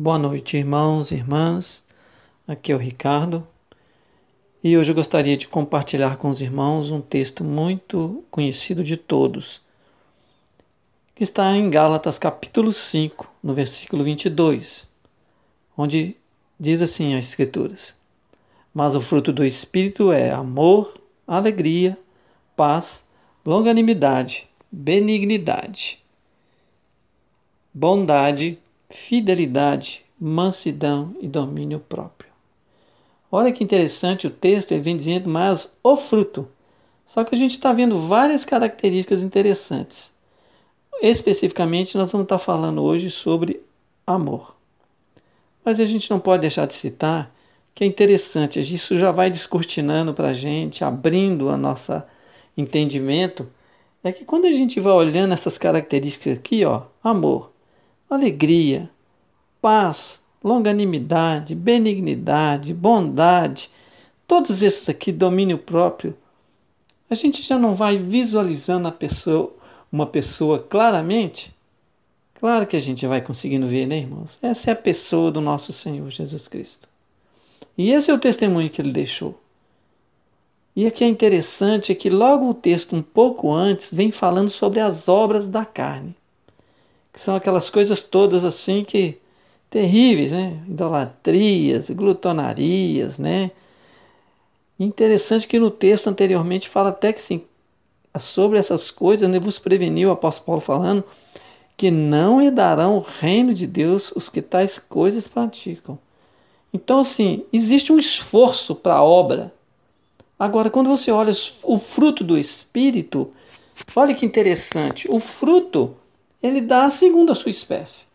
Boa noite, irmãos e irmãs. Aqui é o Ricardo e hoje eu gostaria de compartilhar com os irmãos um texto muito conhecido de todos, que está em Gálatas capítulo 5, no versículo 22, onde diz assim as Escrituras: Mas o fruto do Espírito é amor, alegria, paz, longanimidade, benignidade, bondade, fidelidade, mansidão e domínio próprio. Olha que interessante o texto, ele vem dizendo, mas o fruto. Só que a gente está vendo várias características interessantes. Especificamente, nós vamos estar falando hoje sobre amor. Mas a gente não pode deixar de citar que é interessante, isso já vai descortinando para a gente, abrindo a nossa entendimento, é que quando a gente vai olhando essas características aqui, ó, amor, alegria, paz, longanimidade, benignidade, bondade, todos esses aqui, domínio próprio, a gente já não vai visualizando a pessoa, uma pessoa claramente? Claro que a gente vai conseguindo ver, né, irmãos? Essa é a pessoa do nosso Senhor Jesus Cristo. E esse é o testemunho que ele deixou. E o que é interessante é que logo o texto, um pouco antes, vem falando sobre as obras da carne são aquelas coisas todas assim que terríveis, né? Idolatrias, glutonarias, né? Interessante que no texto anteriormente fala até que sim, sobre essas coisas, né, vos preveniu o apóstolo Paulo falando que não herdarão o reino de Deus os que tais coisas praticam. Então, assim, existe um esforço para a obra. Agora, quando você olha o fruto do Espírito, olha que interessante. O fruto ele dá segundo a sua espécie.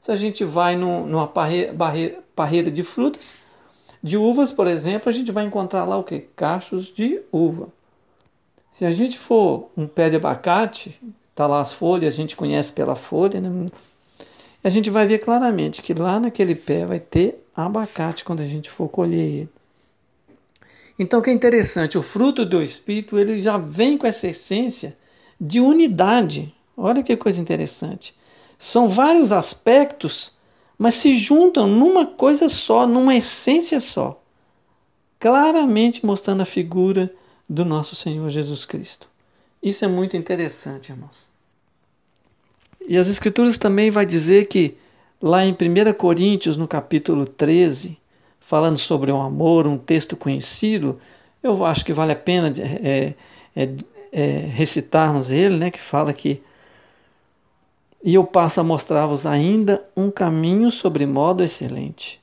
Se a gente vai no, numa parreira, parreira de frutas, de uvas, por exemplo, a gente vai encontrar lá o que? Cachos de uva. Se a gente for um pé de abacate, tá lá as folhas, a gente conhece pela folha, né? a gente vai ver claramente que lá naquele pé vai ter abacate quando a gente for colher ele. Então, o que é interessante, o fruto do Espírito ele já vem com essa essência de unidade Olha que coisa interessante. São vários aspectos, mas se juntam numa coisa só, numa essência só. Claramente mostrando a figura do nosso Senhor Jesus Cristo. Isso é muito interessante, irmãos. E as Escrituras também vai dizer que lá em 1 Coríntios, no capítulo 13, falando sobre o amor, um texto conhecido, eu acho que vale a pena é, é, é, recitarmos ele, né, que fala que e eu passo a mostrar-vos ainda um caminho sobre modo excelente.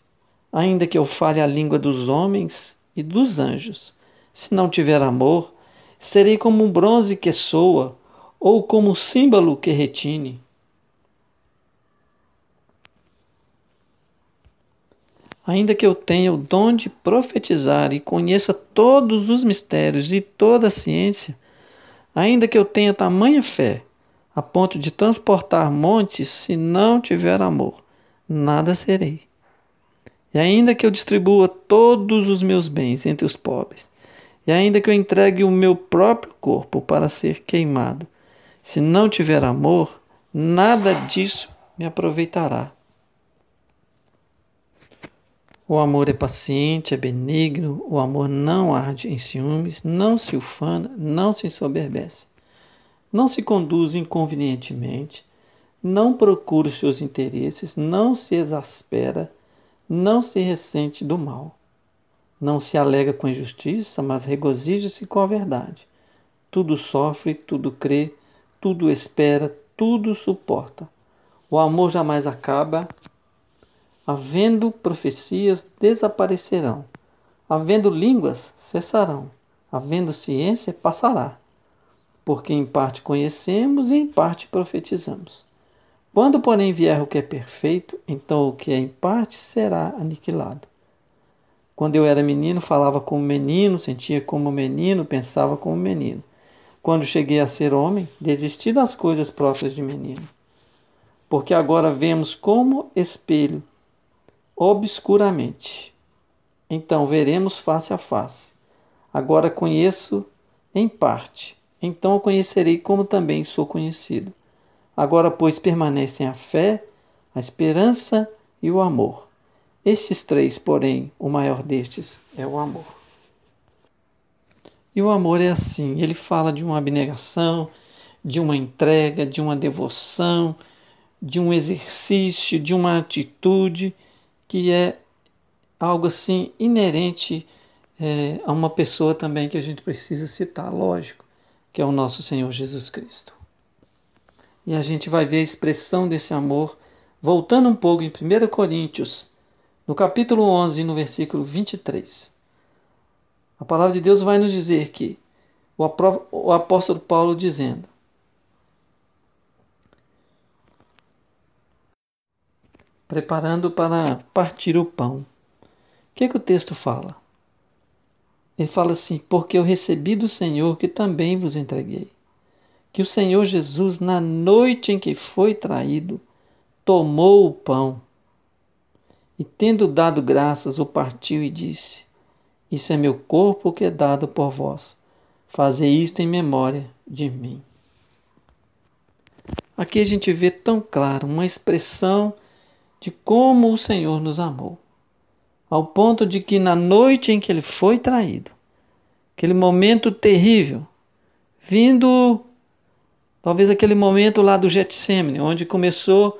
Ainda que eu fale a língua dos homens e dos anjos, se não tiver amor, serei como um bronze que soa, ou como um símbolo que retine. Ainda que eu tenha o dom de profetizar e conheça todos os mistérios e toda a ciência, ainda que eu tenha tamanha fé, a ponto de transportar montes, se não tiver amor, nada serei. E ainda que eu distribua todos os meus bens entre os pobres, e ainda que eu entregue o meu próprio corpo para ser queimado, se não tiver amor, nada disso me aproveitará. O amor é paciente, é benigno, o amor não arde em ciúmes, não se ufana, não se ensoberbece não se conduz inconvenientemente, não procura os seus interesses, não se exaspera, não se ressente do mal. Não se alega com injustiça, mas regozija-se com a verdade. Tudo sofre, tudo crê, tudo espera, tudo suporta. O amor jamais acaba. Havendo profecias, desaparecerão. Havendo línguas, cessarão. Havendo ciência, passará porque em parte conhecemos e em parte profetizamos. Quando, porém, vier o que é perfeito, então o que é em parte será aniquilado. Quando eu era menino, falava como menino, sentia como menino, pensava como menino. Quando cheguei a ser homem, desisti das coisas próprias de menino. Porque agora vemos como espelho, obscuramente. Então veremos face a face. Agora conheço em parte então o conhecerei como também sou conhecido. Agora, pois, permanecem a fé, a esperança e o amor. Estes três, porém, o maior destes é o amor. E o amor é assim: ele fala de uma abnegação, de uma entrega, de uma devoção, de um exercício, de uma atitude que é algo assim inerente é, a uma pessoa também que a gente precisa citar, lógico, que é o nosso Senhor Jesus Cristo. E a gente vai ver a expressão desse amor voltando um pouco em 1 Coríntios, no capítulo 11, no versículo 23. A palavra de Deus vai nos dizer que o apóstolo Paulo dizendo: preparando para partir o pão. O que, é que o texto fala? Ele fala assim: Porque eu recebi do Senhor que também vos entreguei. Que o Senhor Jesus, na noite em que foi traído, tomou o pão e, tendo dado graças, o partiu e disse: Isso é meu corpo que é dado por vós. Fazei isto em memória de mim. Aqui a gente vê tão claro uma expressão de como o Senhor nos amou, ao ponto de que na noite em que ele foi traído, aquele momento terrível, vindo talvez aquele momento lá do Getsemane, onde começou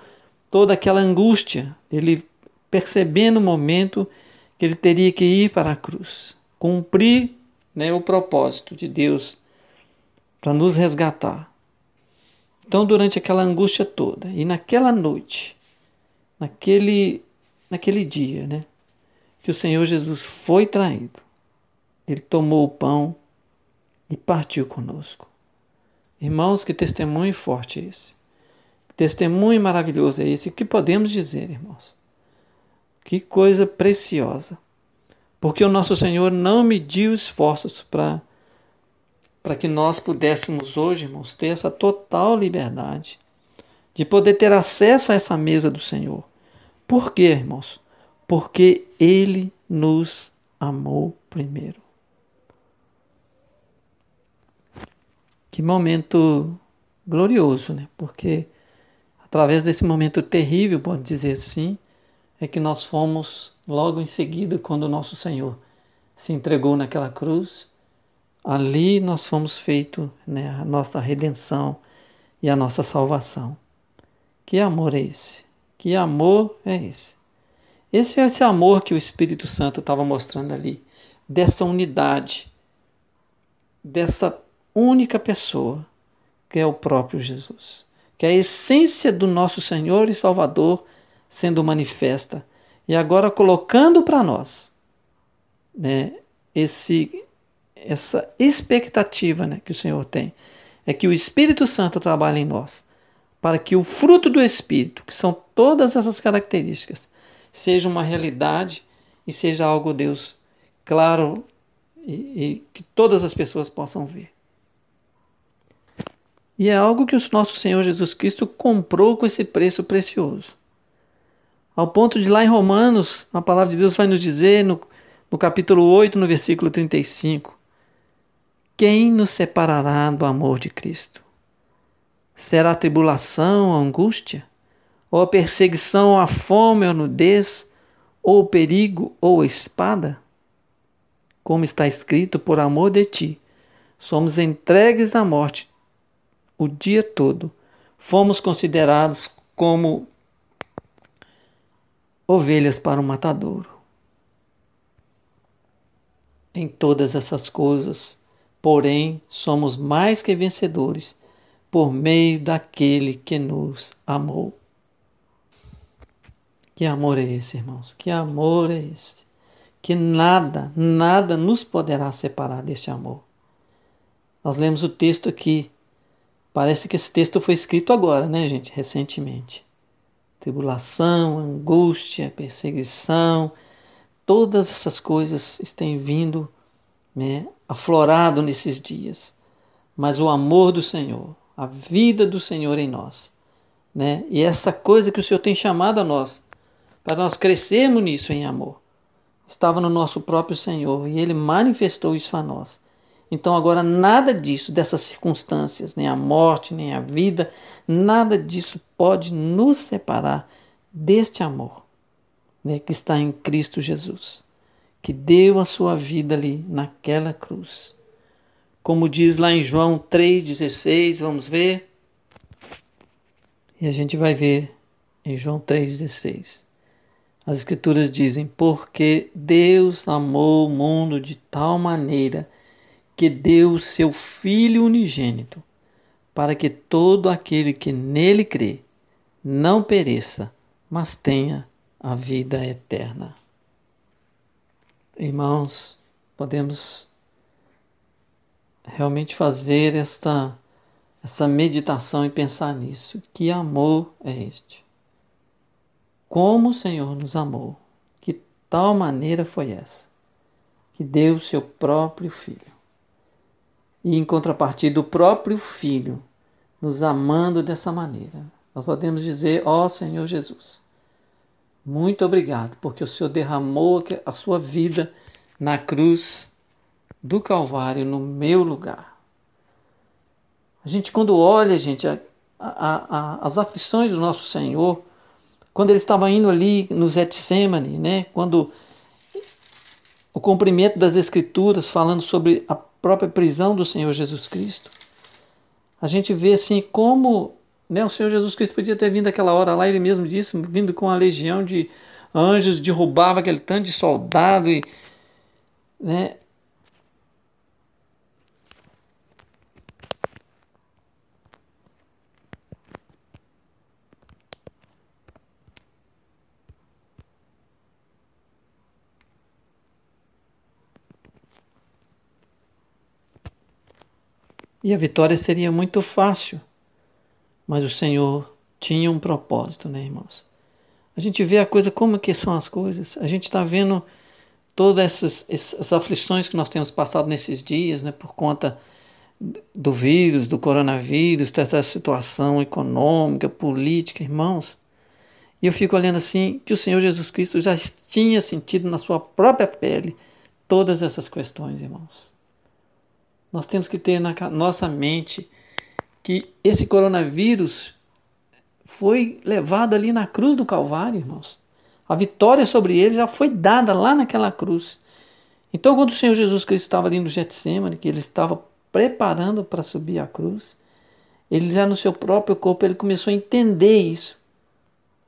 toda aquela angústia, ele percebendo o momento que ele teria que ir para a cruz, cumprir né, o propósito de Deus para nos resgatar. Então, durante aquela angústia toda e naquela noite, naquele, naquele dia, né? Que o Senhor Jesus foi traído. Ele tomou o pão e partiu conosco. Irmãos, que testemunho forte é esse. Que testemunho maravilhoso é esse. O que podemos dizer, irmãos? Que coisa preciosa. Porque o nosso Senhor não mediu esforços para para que nós pudéssemos hoje, irmãos, ter essa total liberdade de poder ter acesso a essa mesa do Senhor. Por quê, irmãos? Porque Ele nos amou primeiro. Que momento glorioso, né? Porque através desse momento terrível, pode dizer assim, é que nós fomos logo em seguida, quando o nosso Senhor se entregou naquela cruz, ali nós fomos feito né, a nossa redenção e a nossa salvação. Que amor é esse? Que amor é esse? Esse é esse amor que o Espírito Santo estava mostrando ali, dessa unidade, dessa única pessoa, que é o próprio Jesus, que é a essência do nosso Senhor e Salvador sendo manifesta. E agora colocando para nós né, esse, essa expectativa né, que o Senhor tem, é que o Espírito Santo trabalhe em nós para que o fruto do Espírito, que são todas essas características, seja uma realidade e seja algo, Deus, claro e, e que todas as pessoas possam ver. E é algo que o nosso Senhor Jesus Cristo comprou com esse preço precioso. Ao ponto de lá em Romanos, a palavra de Deus vai nos dizer no, no capítulo 8, no versículo 35, quem nos separará do amor de Cristo? Será a tribulação, a angústia? Ou a perseguição, ou a fome, ou a nudez? Ou o perigo, ou a espada? Como está escrito, por amor de ti, somos entregues à morte o dia todo. Fomos considerados como ovelhas para o matadouro. Em todas essas coisas, porém, somos mais que vencedores por meio daquele que nos amou. Que amor é esse, irmãos? Que amor é esse? Que nada, nada nos poderá separar deste amor. Nós lemos o texto aqui. Parece que esse texto foi escrito agora, né, gente? Recentemente. Tribulação, angústia, perseguição, todas essas coisas têm vindo, né, aflorado nesses dias. Mas o amor do Senhor, a vida do Senhor em nós. Né? E essa coisa que o Senhor tem chamado a nós, para nós crescermos nisso em amor, estava no nosso próprio Senhor e Ele manifestou isso a nós. Então, agora, nada disso, dessas circunstâncias, nem a morte, nem a vida, nada disso pode nos separar deste amor. né, que está em Cristo Jesus, que deu a sua vida ali naquela cruz. Como diz lá em João 3,16, vamos ver? E a gente vai ver em João 3,16. As Escrituras dizem: Porque Deus amou o mundo de tal maneira que deu o seu Filho unigênito, para que todo aquele que nele crê não pereça, mas tenha a vida eterna. Irmãos, podemos realmente fazer esta essa meditação e pensar nisso. Que amor é este? Como o Senhor nos amou? Que tal maneira foi essa? Que deu o seu próprio Filho. E em contrapartida, o próprio Filho nos amando dessa maneira. Nós podemos dizer: Ó oh, Senhor Jesus, muito obrigado, porque o Senhor derramou a sua vida na cruz do Calvário no meu lugar. A gente, quando olha, gente, a, a, a, as aflições do nosso Senhor, quando ele estava indo ali no Getsemane, né, quando o cumprimento das Escrituras falando sobre a própria prisão do Senhor Jesus Cristo, a gente vê assim como né, o Senhor Jesus Cristo podia ter vindo aquela hora lá, ele mesmo disse, vindo com a legião de anjos, derrubava aquele tanto de soldado e né, E a vitória seria muito fácil. Mas o Senhor tinha um propósito, né, irmãos? A gente vê a coisa como que são as coisas. A gente está vendo todas essas, essas aflições que nós temos passado nesses dias, né, por conta do vírus, do coronavírus, dessa situação econômica, política, irmãos. E eu fico olhando assim que o Senhor Jesus Cristo já tinha sentido na sua própria pele todas essas questões, irmãos. Nós temos que ter na nossa mente que esse coronavírus foi levado ali na cruz do Calvário, irmãos. A vitória sobre ele já foi dada lá naquela cruz. Então, quando o Senhor Jesus Cristo estava ali no Getsemane, que ele estava preparando para subir a cruz, ele já no seu próprio corpo ele começou a entender isso,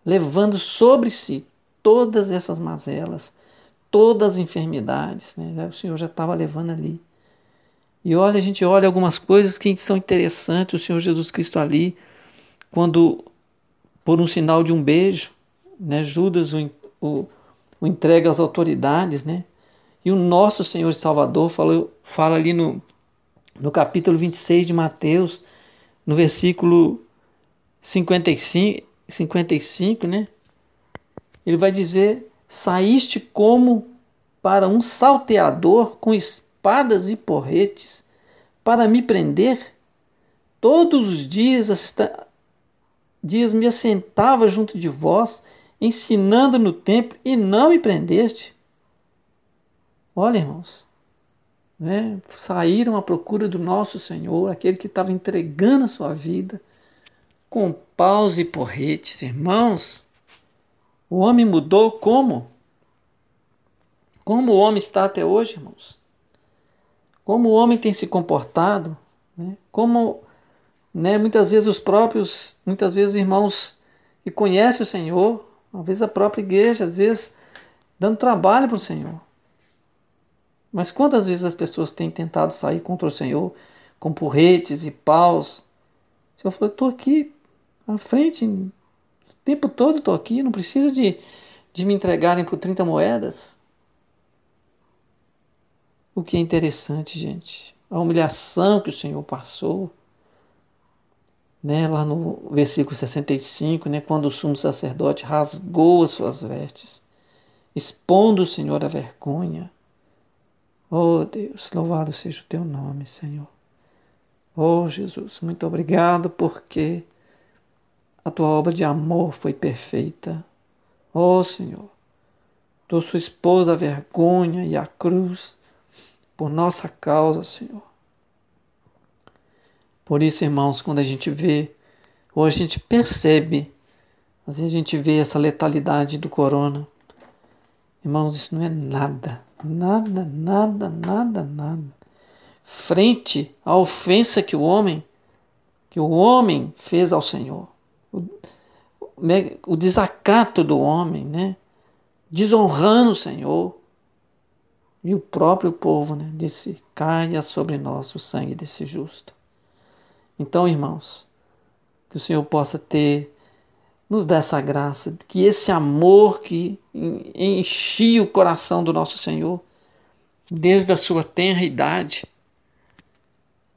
levando sobre si todas essas mazelas, todas as enfermidades, né? O Senhor já estava levando ali. E olha, a gente olha algumas coisas que são interessantes. O Senhor Jesus Cristo ali, quando, por um sinal de um beijo, né, Judas o, o, o entrega às autoridades, né? E o nosso Senhor e Salvador falou, fala ali no, no capítulo 26 de Mateus, no versículo 55, 55, né? Ele vai dizer: Saíste como para um salteador com espírito espadas e porretes para me prender? Todos os dias, dias me assentava junto de vós, ensinando no templo, e não me prendeste. Olha, irmãos, né? saíram à procura do nosso Senhor, aquele que estava entregando a sua vida, com paus e porretes. Irmãos, o homem mudou como? Como o homem está até hoje, irmãos? Como o homem tem se comportado, né? como né, muitas vezes os próprios, muitas vezes irmãos que conhecem o Senhor, às vezes a própria igreja, às vezes dando trabalho para o Senhor. Mas quantas vezes as pessoas têm tentado sair contra o Senhor com porretes e paus? O Senhor falou, estou aqui à frente, o tempo todo estou aqui, não precisa de, de me entregarem por 30 moedas. O que é interessante, gente, a humilhação que o Senhor passou, né, lá no versículo 65, né, quando o sumo sacerdote rasgou as suas vestes, expondo o Senhor a vergonha. Oh Deus, louvado seja o teu nome, Senhor. Oh Jesus, muito obrigado porque a tua obra de amor foi perfeita. Oh Senhor, tu sua esposa a vergonha e a cruz por nossa causa, Senhor. Por isso, irmãos, quando a gente vê, ou a gente percebe, às vezes a gente vê essa letalidade do corona, Irmãos, isso não é nada, nada, nada, nada, nada. Frente à ofensa que o homem, que o homem fez ao Senhor, o, o desacato do homem, né? Desonrando o Senhor. E o próprio povo né, disse: caia sobre nós o sangue desse justo. Então, irmãos, que o Senhor possa ter, nos dar essa graça, que esse amor que enchia o coração do nosso Senhor, desde a sua tenra idade,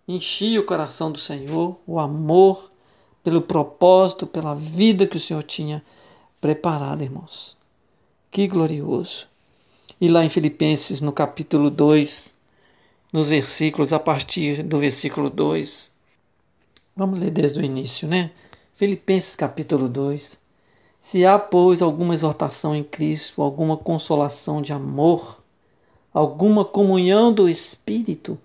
enchia o coração do Senhor, o amor pelo propósito, pela vida que o Senhor tinha preparado, irmãos. Que glorioso! E lá em Filipenses, no capítulo 2, nos versículos, a partir do versículo 2, vamos ler desde o início, né? Filipenses capítulo 2. Se há, pois, alguma exortação em Cristo, alguma consolação de amor, alguma comunhão do Espírito,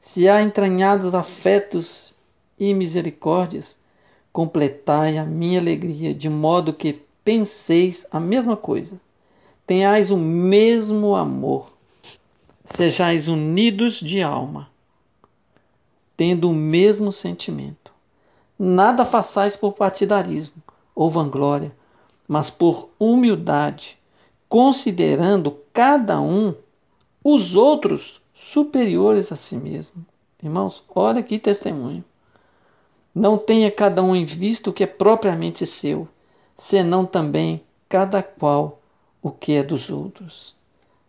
se há entranhados afetos e misericórdias, completai a minha alegria, de modo que penseis a mesma coisa tenhais o mesmo amor, sejais unidos de alma, tendo o mesmo sentimento. Nada façais por partidarismo ou vanglória, mas por humildade, considerando cada um os outros superiores a si mesmo. Irmãos, olha que testemunho. Não tenha cada um em vista o que é propriamente seu, senão também cada qual o que é dos outros.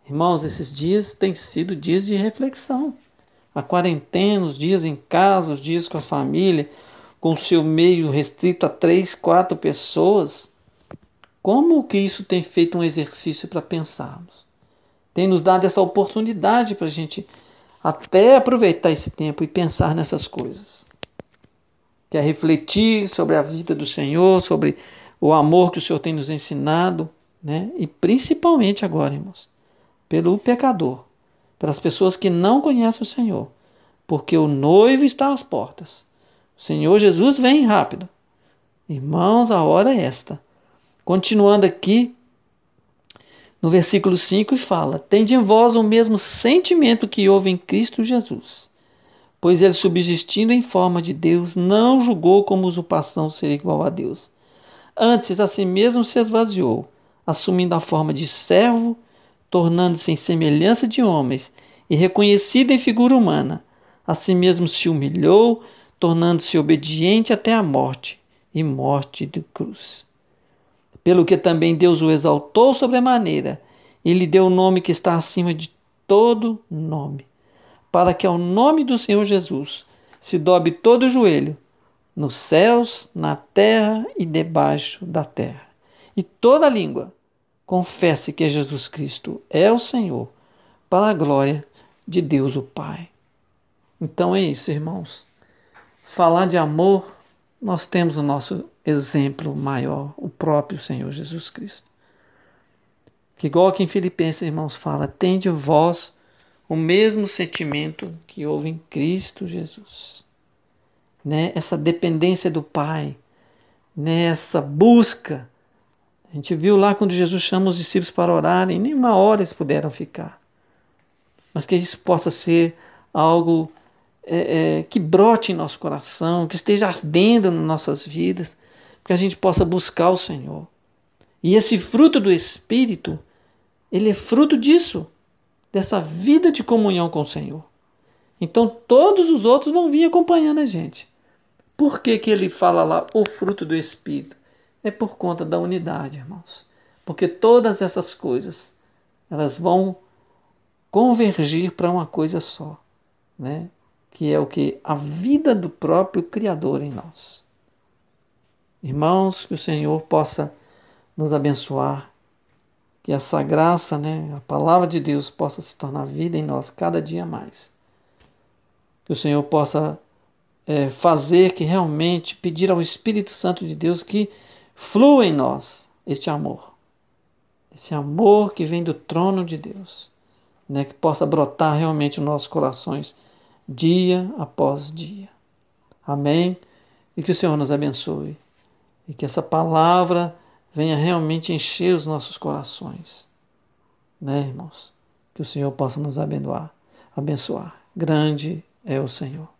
Irmãos, esses dias têm sido dias de reflexão. A quarentena, os dias em casa, os dias com a família, com o seu meio restrito a três, quatro pessoas. Como que isso tem feito um exercício para pensarmos? Tem nos dado essa oportunidade para a gente até aproveitar esse tempo e pensar nessas coisas. Que é refletir sobre a vida do Senhor, sobre o amor que o Senhor tem nos ensinado, né? E principalmente agora, irmãos, pelo pecador, pelas pessoas que não conhecem o Senhor, porque o noivo está às portas. O Senhor Jesus vem rápido. Irmãos, a hora é esta. Continuando aqui no versículo 5 e fala: Tende em vós o mesmo sentimento que houve em Cristo Jesus. Pois ele, subsistindo em forma de Deus, não julgou como usurpação ser igual a Deus. Antes, a si mesmo se esvaziou assumindo a forma de servo, tornando-se em semelhança de homens e reconhecido em figura humana. Assim mesmo se humilhou, tornando-se obediente até a morte e morte de cruz. Pelo que também Deus o exaltou sobremaneira e lhe deu o nome que está acima de todo nome, para que ao nome do Senhor Jesus se dobre todo o joelho, nos céus, na terra e debaixo da terra, e toda língua confesse que Jesus Cristo é o Senhor, para a glória de Deus o Pai. Então é isso, irmãos. Falar de amor, nós temos o nosso exemplo maior, o próprio Senhor Jesus Cristo. Que igual que em Filipenses, irmãos, fala, tende vós o mesmo sentimento que houve em Cristo Jesus. Né? Essa dependência do Pai, né? busca a gente viu lá quando Jesus chama os discípulos para orarem, nem uma hora eles puderam ficar. Mas que isso possa ser algo é, é, que brote em nosso coração, que esteja ardendo nas nossas vidas, que a gente possa buscar o Senhor. E esse fruto do Espírito, ele é fruto disso, dessa vida de comunhão com o Senhor. Então todos os outros vão vir acompanhando a gente. Por que, que ele fala lá o fruto do Espírito? É por conta da unidade, irmãos. Porque todas essas coisas, elas vão convergir para uma coisa só, né? Que é o que a vida do próprio criador em nós. Irmãos, que o Senhor possa nos abençoar, que essa graça, né, a palavra de Deus possa se tornar vida em nós cada dia mais. Que o Senhor possa é, fazer que realmente pedir ao Espírito Santo de Deus que flua em nós este amor. Esse amor que vem do trono de Deus, né, que possa brotar realmente nos nossos corações dia após dia. Amém? E que o Senhor nos abençoe. E que essa palavra venha realmente encher os nossos corações. né, irmãos? Que o Senhor possa nos abençoar. Abençoar. Grande é o Senhor.